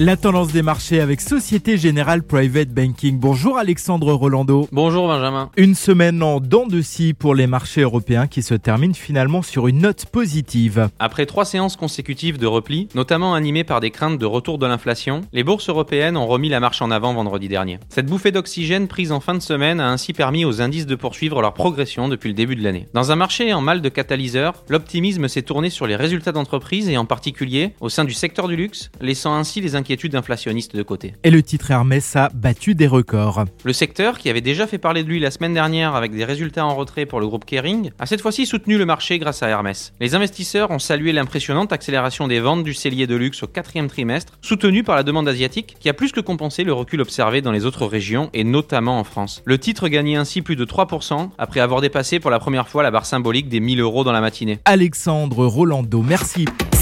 La tendance des marchés avec Société Générale Private Banking. Bonjour Alexandre Rolando. Bonjour Benjamin. Une semaine en dents de scie pour les marchés européens qui se termine finalement sur une note positive. Après trois séances consécutives de repli, notamment animées par des craintes de retour de l'inflation, les bourses européennes ont remis la marche en avant vendredi dernier. Cette bouffée d'oxygène prise en fin de semaine a ainsi permis aux indices de poursuivre leur progression depuis le début de l'année. Dans un marché en mal de catalyseur, l'optimisme s'est tourné sur les résultats d'entreprise et en particulier au sein du secteur du luxe, laissant ainsi les inquiétudes inflationniste de côté. Et le titre Hermès a battu des records. Le secteur, qui avait déjà fait parler de lui la semaine dernière avec des résultats en retrait pour le groupe Kering, a cette fois-ci soutenu le marché grâce à Hermès. Les investisseurs ont salué l'impressionnante accélération des ventes du cellier de luxe au quatrième trimestre, soutenue par la demande asiatique, qui a plus que compensé le recul observé dans les autres régions et notamment en France. Le titre gagnait ainsi plus de 3% après avoir dépassé pour la première fois la barre symbolique des 1000 euros dans la matinée. Alexandre Rolando, merci.